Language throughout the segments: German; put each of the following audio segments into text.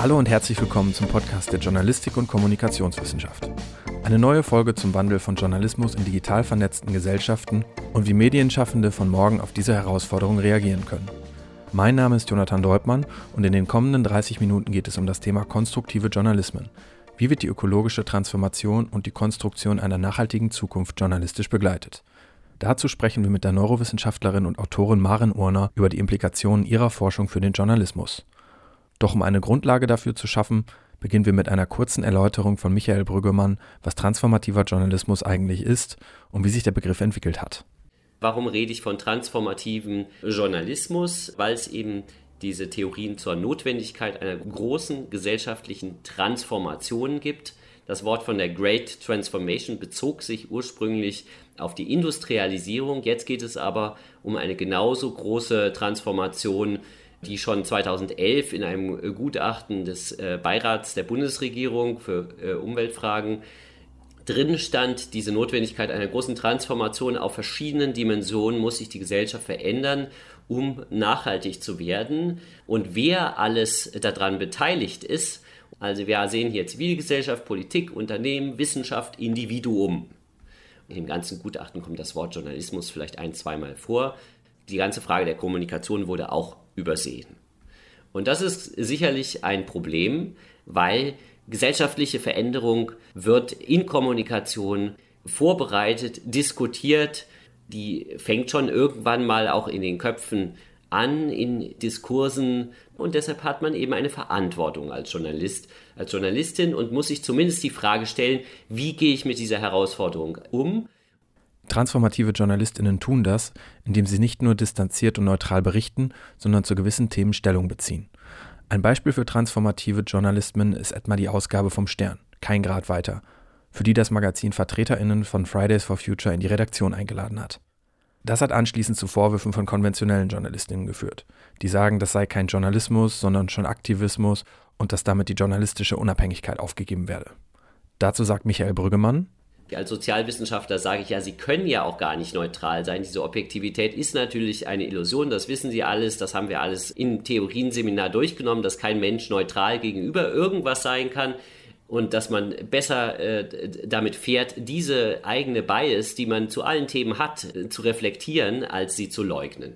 Hallo und herzlich willkommen zum Podcast der Journalistik und Kommunikationswissenschaft. Eine neue Folge zum Wandel von Journalismus in digital vernetzten Gesellschaften und wie Medienschaffende von morgen auf diese Herausforderung reagieren können. Mein Name ist Jonathan Deubmann und in den kommenden 30 Minuten geht es um das Thema konstruktive Journalismen. Wie wird die ökologische Transformation und die Konstruktion einer nachhaltigen Zukunft journalistisch begleitet? Dazu sprechen wir mit der Neurowissenschaftlerin und Autorin Maren Urner über die Implikationen ihrer Forschung für den Journalismus. Doch um eine Grundlage dafür zu schaffen, beginnen wir mit einer kurzen Erläuterung von Michael Brüggemann, was transformativer Journalismus eigentlich ist und wie sich der Begriff entwickelt hat. Warum rede ich von transformativem Journalismus? Weil es eben diese Theorien zur Notwendigkeit einer großen gesellschaftlichen Transformation gibt. Das Wort von der Great Transformation bezog sich ursprünglich auf die Industrialisierung. Jetzt geht es aber um eine genauso große Transformation die schon 2011 in einem Gutachten des äh, Beirats der Bundesregierung für äh, Umweltfragen drin stand, diese Notwendigkeit einer großen Transformation auf verschiedenen Dimensionen muss sich die Gesellschaft verändern, um nachhaltig zu werden. Und wer alles daran beteiligt ist, also wir sehen hier Zivilgesellschaft, Politik, Unternehmen, Wissenschaft, Individuum. In dem ganzen Gutachten kommt das Wort Journalismus vielleicht ein, zweimal vor. Die ganze Frage der Kommunikation wurde auch übersehen. Und das ist sicherlich ein Problem, weil gesellschaftliche Veränderung wird in Kommunikation vorbereitet, diskutiert, die fängt schon irgendwann mal auch in den Köpfen an, in Diskursen. Und deshalb hat man eben eine Verantwortung als Journalist, als Journalistin und muss sich zumindest die Frage stellen, wie gehe ich mit dieser Herausforderung um Transformative JournalistInnen tun das, indem sie nicht nur distanziert und neutral berichten, sondern zu gewissen Themen Stellung beziehen. Ein Beispiel für transformative Journalismen ist etwa die Ausgabe vom Stern, kein Grad weiter, für die das Magazin VertreterInnen von Fridays for Future in die Redaktion eingeladen hat. Das hat anschließend zu Vorwürfen von konventionellen JournalistInnen geführt, die sagen, das sei kein Journalismus, sondern schon Aktivismus und dass damit die journalistische Unabhängigkeit aufgegeben werde. Dazu sagt Michael Brüggemann, als Sozialwissenschaftler sage ich ja, Sie können ja auch gar nicht neutral sein. Diese Objektivität ist natürlich eine Illusion, das wissen Sie alles, das haben wir alles im Theorienseminar durchgenommen, dass kein Mensch neutral gegenüber irgendwas sein kann und dass man besser äh, damit fährt, diese eigene Bias, die man zu allen Themen hat, äh, zu reflektieren, als sie zu leugnen.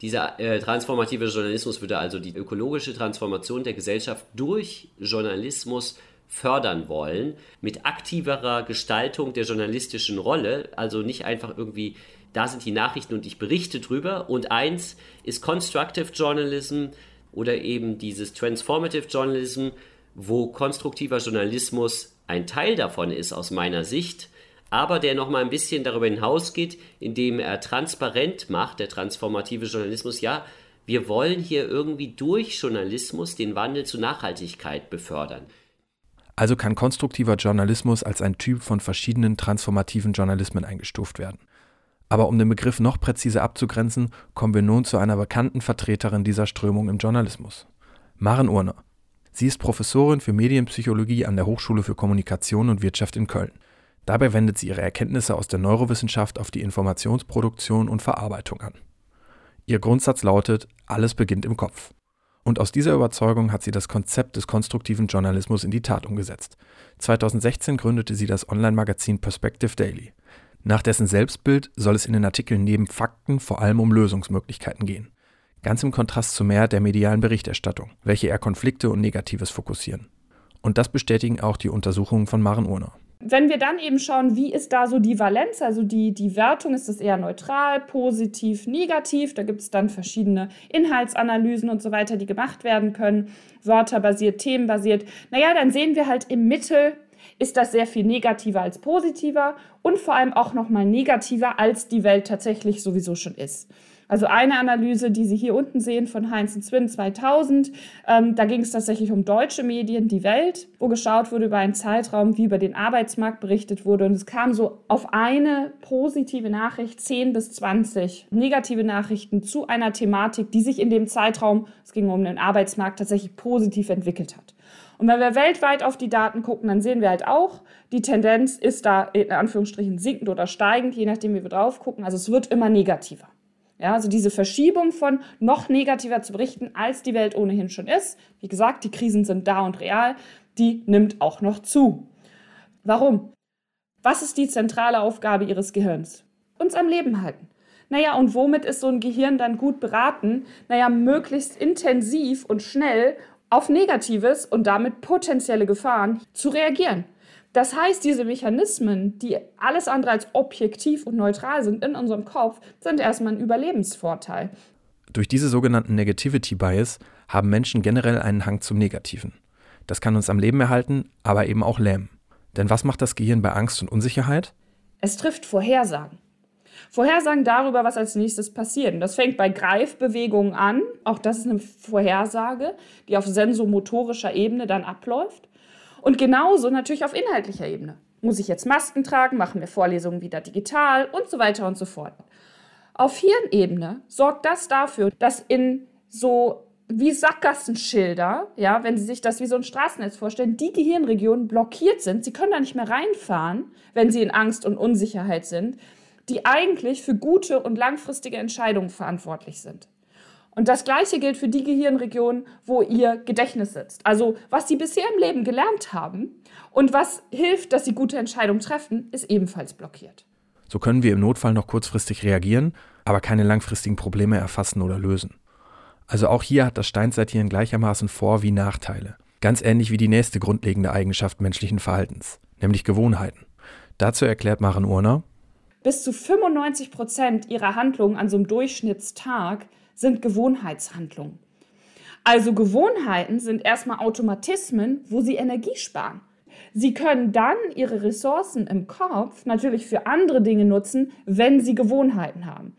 Dieser äh, transformative Journalismus würde also die ökologische Transformation der Gesellschaft durch Journalismus fördern wollen, mit aktiverer Gestaltung der journalistischen Rolle, also nicht einfach irgendwie, da sind die Nachrichten und ich berichte drüber. Und eins ist Constructive Journalism oder eben dieses Transformative Journalism, wo konstruktiver Journalismus ein Teil davon ist aus meiner Sicht, aber der noch mal ein bisschen darüber hinausgeht, indem er transparent macht, der transformative Journalismus, ja, wir wollen hier irgendwie durch Journalismus den Wandel zu Nachhaltigkeit befördern. Also kann konstruktiver Journalismus als ein Typ von verschiedenen transformativen Journalismen eingestuft werden. Aber um den Begriff noch präziser abzugrenzen, kommen wir nun zu einer bekannten Vertreterin dieser Strömung im Journalismus. Maren Urner. Sie ist Professorin für Medienpsychologie an der Hochschule für Kommunikation und Wirtschaft in Köln. Dabei wendet sie ihre Erkenntnisse aus der Neurowissenschaft auf die Informationsproduktion und Verarbeitung an. Ihr Grundsatz lautet, alles beginnt im Kopf. Und aus dieser Überzeugung hat sie das Konzept des konstruktiven Journalismus in die Tat umgesetzt. 2016 gründete sie das Online-Magazin Perspective Daily. Nach dessen Selbstbild soll es in den Artikeln neben Fakten vor allem um Lösungsmöglichkeiten gehen. Ganz im Kontrast zu mehr der medialen Berichterstattung, welche eher Konflikte und Negatives fokussieren. Und das bestätigen auch die Untersuchungen von Maren Urner. Wenn wir dann eben schauen, wie ist da so die Valenz, also die, die Wertung, ist das eher neutral, positiv, negativ? Da gibt es dann verschiedene Inhaltsanalysen und so weiter, die gemacht werden können, wörterbasiert, themenbasiert. Naja, dann sehen wir halt im Mittel, ist das sehr viel negativer als positiver und vor allem auch nochmal negativer, als die Welt tatsächlich sowieso schon ist. Also eine Analyse, die Sie hier unten sehen von Heinz und Zwin 2000, ähm, da ging es tatsächlich um deutsche Medien, die Welt, wo geschaut wurde über einen Zeitraum, wie über den Arbeitsmarkt berichtet wurde. Und es kam so auf eine positive Nachricht 10 bis 20 negative Nachrichten zu einer Thematik, die sich in dem Zeitraum, es ging um den Arbeitsmarkt, tatsächlich positiv entwickelt hat. Und wenn wir weltweit auf die Daten gucken, dann sehen wir halt auch, die Tendenz ist da in Anführungsstrichen sinkend oder steigend, je nachdem, wie wir drauf gucken. Also es wird immer negativer. Ja, also diese Verschiebung von noch negativer zu berichten, als die Welt ohnehin schon ist. Wie gesagt, die Krisen sind da und real, die nimmt auch noch zu. Warum? Was ist die zentrale Aufgabe Ihres Gehirns? Uns am Leben halten. Naja, und womit ist so ein Gehirn dann gut beraten? Naja, möglichst intensiv und schnell auf Negatives und damit potenzielle Gefahren zu reagieren. Das heißt, diese Mechanismen, die alles andere als objektiv und neutral sind in unserem Kopf, sind erstmal ein Überlebensvorteil. Durch diese sogenannten Negativity Bias haben Menschen generell einen Hang zum Negativen. Das kann uns am Leben erhalten, aber eben auch lähmen. Denn was macht das Gehirn bei Angst und Unsicherheit? Es trifft Vorhersagen. Vorhersagen darüber, was als nächstes passiert. Und das fängt bei Greifbewegungen an. Auch das ist eine Vorhersage, die auf sensomotorischer Ebene dann abläuft. Und genauso natürlich auf inhaltlicher Ebene. Muss ich jetzt Masken tragen? Machen wir Vorlesungen wieder digital? Und so weiter und so fort. Auf Hirnebene sorgt das dafür, dass in so wie Sackgassenschilder, ja, wenn Sie sich das wie so ein Straßennetz vorstellen, die Gehirnregionen blockiert sind. Sie können da nicht mehr reinfahren, wenn Sie in Angst und Unsicherheit sind die eigentlich für gute und langfristige Entscheidungen verantwortlich sind. Und das Gleiche gilt für die Gehirnregionen, wo ihr Gedächtnis sitzt. Also was sie bisher im Leben gelernt haben und was hilft, dass sie gute Entscheidungen treffen, ist ebenfalls blockiert. So können wir im Notfall noch kurzfristig reagieren, aber keine langfristigen Probleme erfassen oder lösen. Also auch hier hat das Steinzeithirn gleichermaßen Vor- wie Nachteile. Ganz ähnlich wie die nächste grundlegende Eigenschaft menschlichen Verhaltens, nämlich Gewohnheiten. Dazu erklärt Maren Urner, bis zu 95 Prozent ihrer Handlungen an so einem Durchschnittstag sind Gewohnheitshandlungen. Also Gewohnheiten sind erstmal Automatismen, wo sie Energie sparen. Sie können dann ihre Ressourcen im Kopf natürlich für andere Dinge nutzen, wenn sie Gewohnheiten haben.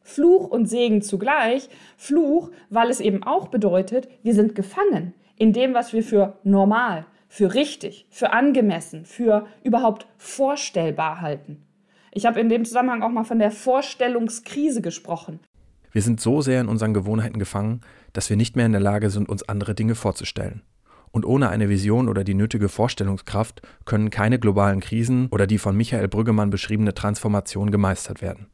Fluch und Segen zugleich. Fluch, weil es eben auch bedeutet, wir sind gefangen in dem, was wir für normal, für richtig, für angemessen, für überhaupt vorstellbar halten. Ich habe in dem Zusammenhang auch mal von der Vorstellungskrise gesprochen. Wir sind so sehr in unseren Gewohnheiten gefangen, dass wir nicht mehr in der Lage sind, uns andere Dinge vorzustellen. Und ohne eine Vision oder die nötige Vorstellungskraft können keine globalen Krisen oder die von Michael Brüggemann beschriebene Transformation gemeistert werden.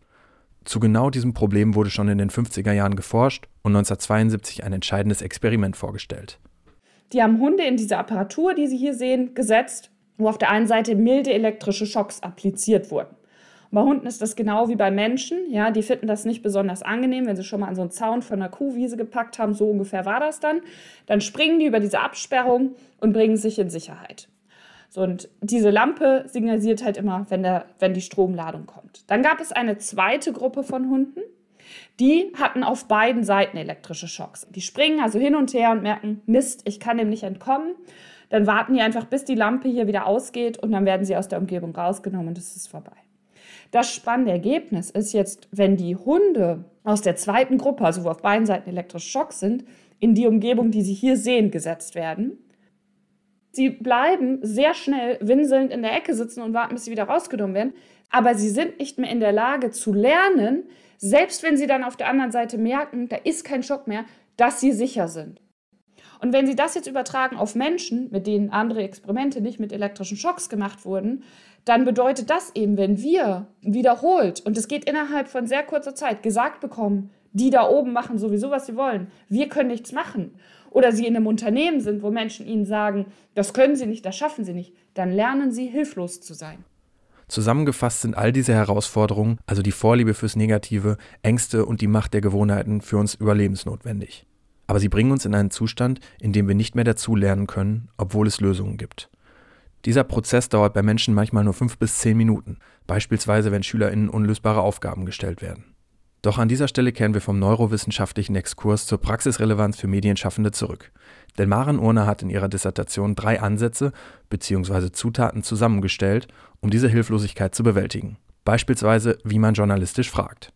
Zu genau diesem Problem wurde schon in den 50er Jahren geforscht und 1972 ein entscheidendes Experiment vorgestellt. Die haben Hunde in diese Apparatur, die Sie hier sehen, gesetzt, wo auf der einen Seite milde elektrische Schocks appliziert wurden. Bei Hunden ist das genau wie bei Menschen. Ja, die finden das nicht besonders angenehm, wenn sie schon mal an so einen Zaun von einer Kuhwiese gepackt haben. So ungefähr war das dann. Dann springen die über diese Absperrung und bringen sich in Sicherheit. So, und diese Lampe signalisiert halt immer, wenn, der, wenn die Stromladung kommt. Dann gab es eine zweite Gruppe von Hunden, die hatten auf beiden Seiten elektrische Schocks. Die springen also hin und her und merken, Mist, ich kann dem nicht entkommen. Dann warten die einfach, bis die Lampe hier wieder ausgeht und dann werden sie aus der Umgebung rausgenommen und es ist vorbei. Das spannende Ergebnis ist jetzt, wenn die Hunde aus der zweiten Gruppe, also wo auf beiden Seiten elektrische Schocks sind, in die Umgebung, die Sie hier sehen, gesetzt werden. Sie bleiben sehr schnell winselnd in der Ecke sitzen und warten, bis sie wieder rausgenommen werden. Aber sie sind nicht mehr in der Lage zu lernen, selbst wenn sie dann auf der anderen Seite merken, da ist kein Schock mehr, dass sie sicher sind. Und wenn Sie das jetzt übertragen auf Menschen, mit denen andere Experimente nicht mit elektrischen Schocks gemacht wurden, dann bedeutet das eben, wenn wir wiederholt, und es geht innerhalb von sehr kurzer Zeit, gesagt bekommen, die da oben machen sowieso, was sie wollen, wir können nichts machen, oder sie in einem Unternehmen sind, wo Menschen ihnen sagen, das können sie nicht, das schaffen sie nicht, dann lernen sie hilflos zu sein. Zusammengefasst sind all diese Herausforderungen, also die Vorliebe fürs Negative, Ängste und die Macht der Gewohnheiten für uns überlebensnotwendig. Aber sie bringen uns in einen Zustand, in dem wir nicht mehr dazulernen können, obwohl es Lösungen gibt. Dieser Prozess dauert bei Menschen manchmal nur fünf bis zehn Minuten, beispielsweise wenn SchülerInnen unlösbare Aufgaben gestellt werden. Doch an dieser Stelle kehren wir vom neurowissenschaftlichen Exkurs zur Praxisrelevanz für Medienschaffende zurück. Denn Maren Urner hat in ihrer Dissertation drei Ansätze bzw. Zutaten zusammengestellt, um diese Hilflosigkeit zu bewältigen. Beispielsweise, wie man journalistisch fragt.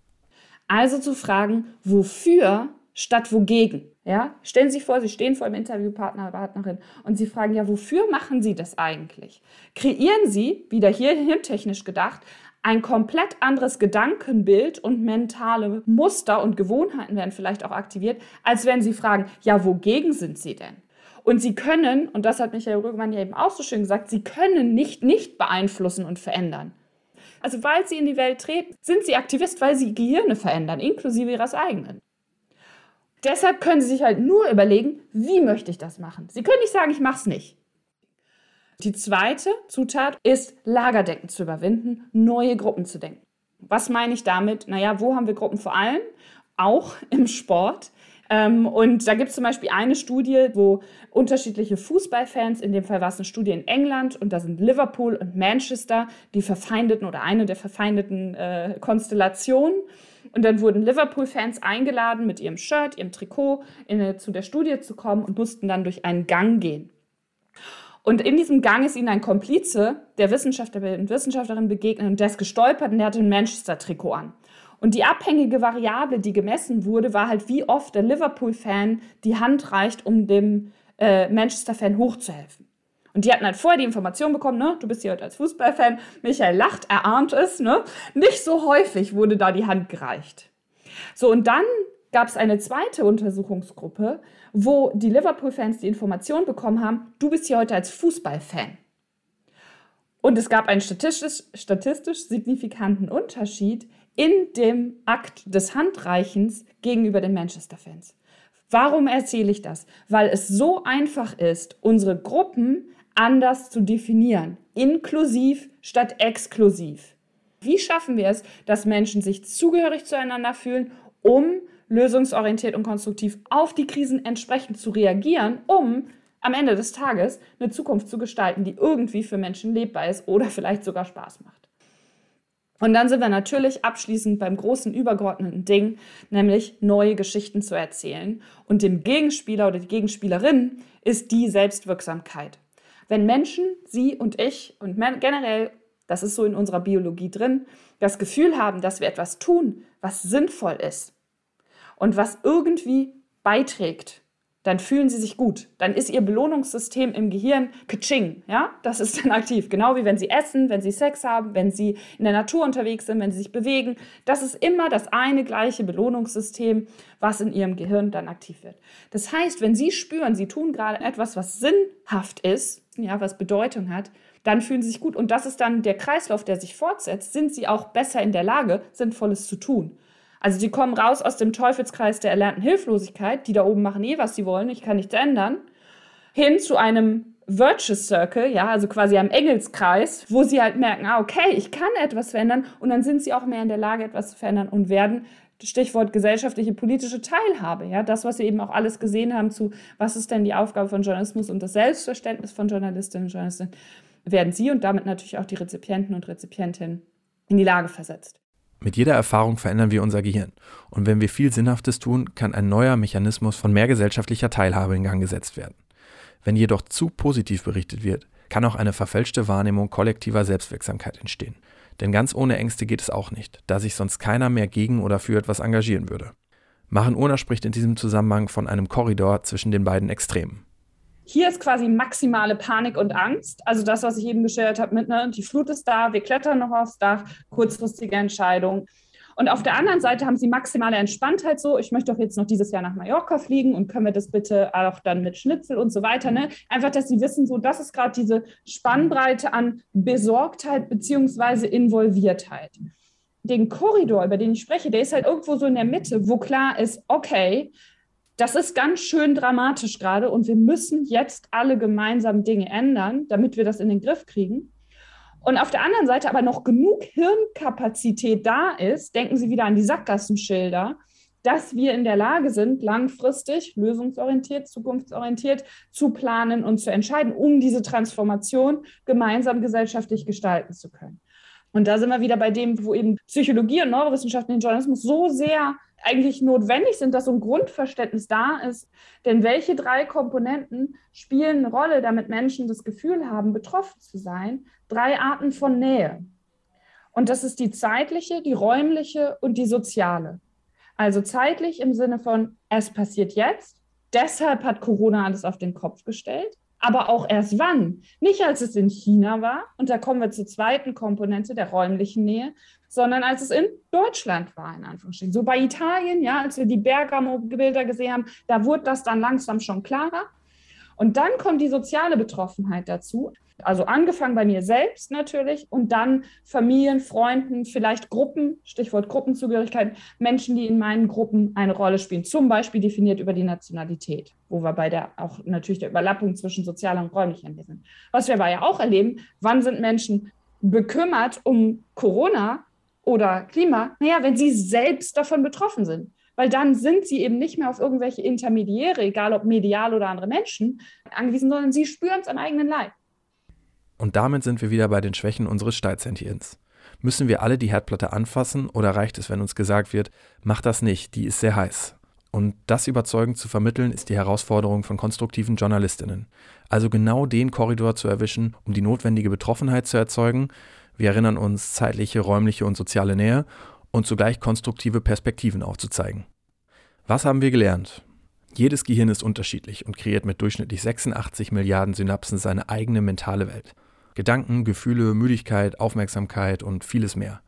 Also zu fragen, wofür statt wogegen. Ja? Stellen Sie sich vor, Sie stehen vor einem Interviewpartner, Partnerin und Sie fragen, ja, wofür machen Sie das eigentlich? Kreieren Sie, wieder hier hirntechnisch gedacht, ein komplett anderes Gedankenbild und mentale Muster und Gewohnheiten werden vielleicht auch aktiviert, als wenn Sie fragen, ja, wogegen sind Sie denn? Und Sie können, und das hat Michael Rügemann ja eben auch so schön gesagt, Sie können nicht nicht beeinflussen und verändern. Also weil sie in die Welt treten, sind sie Aktivist, weil sie Gehirne verändern, inklusive ihres eigenen. Deshalb können sie sich halt nur überlegen, wie möchte ich das machen. Sie können nicht sagen, ich mache es nicht. Die zweite Zutat ist, Lagerdenken zu überwinden, neue Gruppen zu denken. Was meine ich damit? Naja, wo haben wir Gruppen vor allem? Auch im Sport. Ähm, und da gibt es zum Beispiel eine Studie, wo unterschiedliche Fußballfans, in dem Fall war es eine Studie in England, und da sind Liverpool und Manchester die verfeindeten oder eine der verfeindeten äh, Konstellationen. Und dann wurden Liverpool-Fans eingeladen, mit ihrem Shirt, ihrem Trikot in, zu der Studie zu kommen und mussten dann durch einen Gang gehen. Und in diesem Gang ist ihnen ein Komplize der Wissenschaftler und Wissenschaftlerin begegnet und der ist gestolpert und der hatte ein Manchester-Trikot an. Und die abhängige Variable, die gemessen wurde, war halt, wie oft der Liverpool-Fan die Hand reicht, um dem äh, Manchester-Fan hochzuhelfen. Und die hatten halt vorher die Information bekommen, ne, du bist hier heute als Fußballfan, Michael lacht, er ahnt es, ne? Nicht so häufig wurde da die Hand gereicht. So, und dann gab es eine zweite Untersuchungsgruppe, wo die Liverpool-Fans die Information bekommen haben, du bist hier heute als Fußballfan. Und es gab einen statistisch, statistisch signifikanten Unterschied in dem Akt des Handreichens gegenüber den Manchester-Fans. Warum erzähle ich das? Weil es so einfach ist, unsere Gruppen anders zu definieren. Inklusiv statt exklusiv. Wie schaffen wir es, dass Menschen sich zugehörig zueinander fühlen, um lösungsorientiert und konstruktiv auf die Krisen entsprechend zu reagieren, um am Ende des Tages eine Zukunft zu gestalten, die irgendwie für Menschen lebbar ist oder vielleicht sogar Spaß macht. Und dann sind wir natürlich abschließend beim großen übergeordneten Ding, nämlich neue Geschichten zu erzählen. Und dem Gegenspieler oder die Gegenspielerin ist die Selbstwirksamkeit. Wenn Menschen, Sie und ich und generell, das ist so in unserer Biologie drin, das Gefühl haben, dass wir etwas tun, was sinnvoll ist und was irgendwie beiträgt dann fühlen sie sich gut. Dann ist ihr Belohnungssystem im Gehirn kaching, ja? Das ist dann aktiv. Genau wie wenn sie essen, wenn sie Sex haben, wenn sie in der Natur unterwegs sind, wenn sie sich bewegen. Das ist immer das eine gleiche Belohnungssystem, was in ihrem Gehirn dann aktiv wird. Das heißt, wenn sie spüren, sie tun gerade etwas, was sinnhaft ist, ja, was Bedeutung hat, dann fühlen sie sich gut. Und das ist dann der Kreislauf, der sich fortsetzt. Sind sie auch besser in der Lage, Sinnvolles zu tun. Also die kommen raus aus dem Teufelskreis der erlernten Hilflosigkeit, die da oben machen eh, was sie wollen, ich kann nichts ändern, hin zu einem Virtuous Circle, ja, also quasi einem Engelskreis, wo sie halt merken, ah, okay, ich kann etwas verändern und dann sind sie auch mehr in der Lage, etwas zu verändern und werden Stichwort gesellschaftliche politische Teilhabe, ja, das, was wir eben auch alles gesehen haben zu, was ist denn die Aufgabe von Journalismus und das Selbstverständnis von Journalistinnen und Journalisten, werden sie und damit natürlich auch die Rezipienten und Rezipientinnen in die Lage versetzt. Mit jeder Erfahrung verändern wir unser Gehirn. Und wenn wir viel Sinnhaftes tun, kann ein neuer Mechanismus von mehr gesellschaftlicher Teilhabe in Gang gesetzt werden. Wenn jedoch zu positiv berichtet wird, kann auch eine verfälschte Wahrnehmung kollektiver Selbstwirksamkeit entstehen. Denn ganz ohne Ängste geht es auch nicht, da sich sonst keiner mehr gegen oder für etwas engagieren würde. Machen Urner spricht in diesem Zusammenhang von einem Korridor zwischen den beiden Extremen. Hier ist quasi maximale Panik und Angst. Also das, was ich eben geschildert habe, mit ne, die Flut ist da, wir klettern noch aufs Dach, kurzfristige Entscheidung. Und auf der anderen Seite haben sie maximale Entspanntheit so, ich möchte doch jetzt noch dieses Jahr nach Mallorca fliegen und können wir das bitte auch dann mit Schnitzel und so weiter. Ne? Einfach, dass sie wissen, so, das ist gerade diese Spannbreite an Besorgtheit beziehungsweise Involviertheit. Den Korridor, über den ich spreche, der ist halt irgendwo so in der Mitte, wo klar ist, okay, das ist ganz schön dramatisch gerade und wir müssen jetzt alle gemeinsam Dinge ändern, damit wir das in den Griff kriegen. Und auf der anderen Seite aber noch genug Hirnkapazität da ist, denken Sie wieder an die Sackgassenschilder, dass wir in der Lage sind, langfristig, lösungsorientiert, zukunftsorientiert zu planen und zu entscheiden, um diese Transformation gemeinsam gesellschaftlich gestalten zu können. Und da sind wir wieder bei dem, wo eben Psychologie und Neurowissenschaften den Journalismus so sehr eigentlich notwendig sind, dass so ein Grundverständnis da ist. Denn welche drei Komponenten spielen eine Rolle, damit Menschen das Gefühl haben, betroffen zu sein? Drei Arten von Nähe. Und das ist die zeitliche, die räumliche und die soziale. Also zeitlich im Sinne von, es passiert jetzt, deshalb hat Corona alles auf den Kopf gestellt aber auch erst wann. Nicht als es in China war, und da kommen wir zur zweiten Komponente der räumlichen Nähe, sondern als es in Deutschland war, in Anführungsstrichen. So bei Italien, ja, als wir die Bergamo-Bilder gesehen haben, da wurde das dann langsam schon klarer. Und dann kommt die soziale Betroffenheit dazu. Also angefangen bei mir selbst natürlich und dann Familien, Freunden, vielleicht Gruppen, Stichwort Gruppenzugehörigkeit, Menschen, die in meinen Gruppen eine Rolle spielen, zum Beispiel definiert über die Nationalität, wo wir bei der auch natürlich der Überlappung zwischen sozialer und räumlicher sind. Was wir aber ja auch erleben, wann sind Menschen bekümmert um Corona oder Klima? Naja, wenn sie selbst davon betroffen sind weil dann sind sie eben nicht mehr auf irgendwelche Intermediäre, egal ob medial oder andere Menschen, angewiesen, sondern sie spüren es am eigenen Leib. Und damit sind wir wieder bei den Schwächen unseres Steidsentiens. Müssen wir alle die Herdplatte anfassen oder reicht es, wenn uns gesagt wird, mach das nicht, die ist sehr heiß? Und das überzeugend zu vermitteln, ist die Herausforderung von konstruktiven Journalistinnen. Also genau den Korridor zu erwischen, um die notwendige Betroffenheit zu erzeugen. Wir erinnern uns zeitliche, räumliche und soziale Nähe und zugleich konstruktive Perspektiven aufzuzeigen. Was haben wir gelernt? Jedes Gehirn ist unterschiedlich und kreiert mit durchschnittlich 86 Milliarden Synapsen seine eigene mentale Welt. Gedanken, Gefühle, Müdigkeit, Aufmerksamkeit und vieles mehr.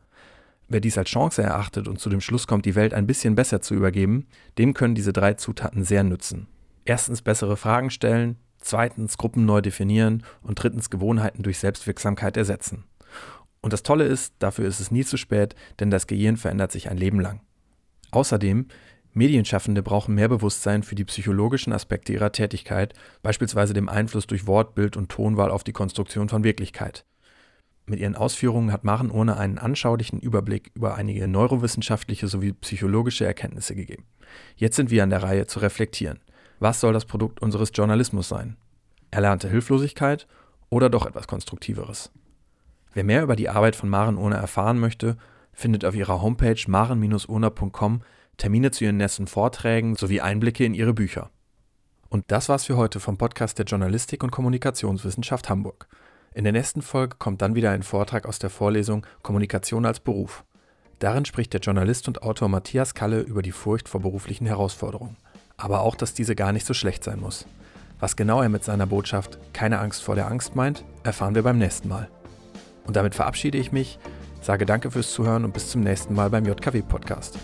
Wer dies als Chance erachtet und zu dem Schluss kommt, die Welt ein bisschen besser zu übergeben, dem können diese drei Zutaten sehr nützen. Erstens bessere Fragen stellen, zweitens Gruppen neu definieren und drittens Gewohnheiten durch Selbstwirksamkeit ersetzen. Und das Tolle ist, dafür ist es nie zu spät, denn das Gehirn verändert sich ein Leben lang. Außerdem Medienschaffende brauchen mehr Bewusstsein für die psychologischen Aspekte ihrer Tätigkeit, beispielsweise dem Einfluss durch Wort, Bild und Tonwahl auf die Konstruktion von Wirklichkeit. Mit ihren Ausführungen hat Maren Urne einen anschaulichen Überblick über einige neurowissenschaftliche sowie psychologische Erkenntnisse gegeben. Jetzt sind wir an der Reihe zu reflektieren. Was soll das Produkt unseres Journalismus sein? Erlernte Hilflosigkeit oder doch etwas Konstruktiveres? Wer mehr über die Arbeit von Maren Urne erfahren möchte, findet auf ihrer Homepage maren-urner.com Termine zu ihren nächsten Vorträgen sowie Einblicke in ihre Bücher. Und das war's für heute vom Podcast der Journalistik und Kommunikationswissenschaft Hamburg. In der nächsten Folge kommt dann wieder ein Vortrag aus der Vorlesung Kommunikation als Beruf. Darin spricht der Journalist und Autor Matthias Kalle über die Furcht vor beruflichen Herausforderungen. Aber auch, dass diese gar nicht so schlecht sein muss. Was genau er mit seiner Botschaft Keine Angst vor der Angst meint, erfahren wir beim nächsten Mal. Und damit verabschiede ich mich, sage danke fürs Zuhören und bis zum nächsten Mal beim JKW Podcast.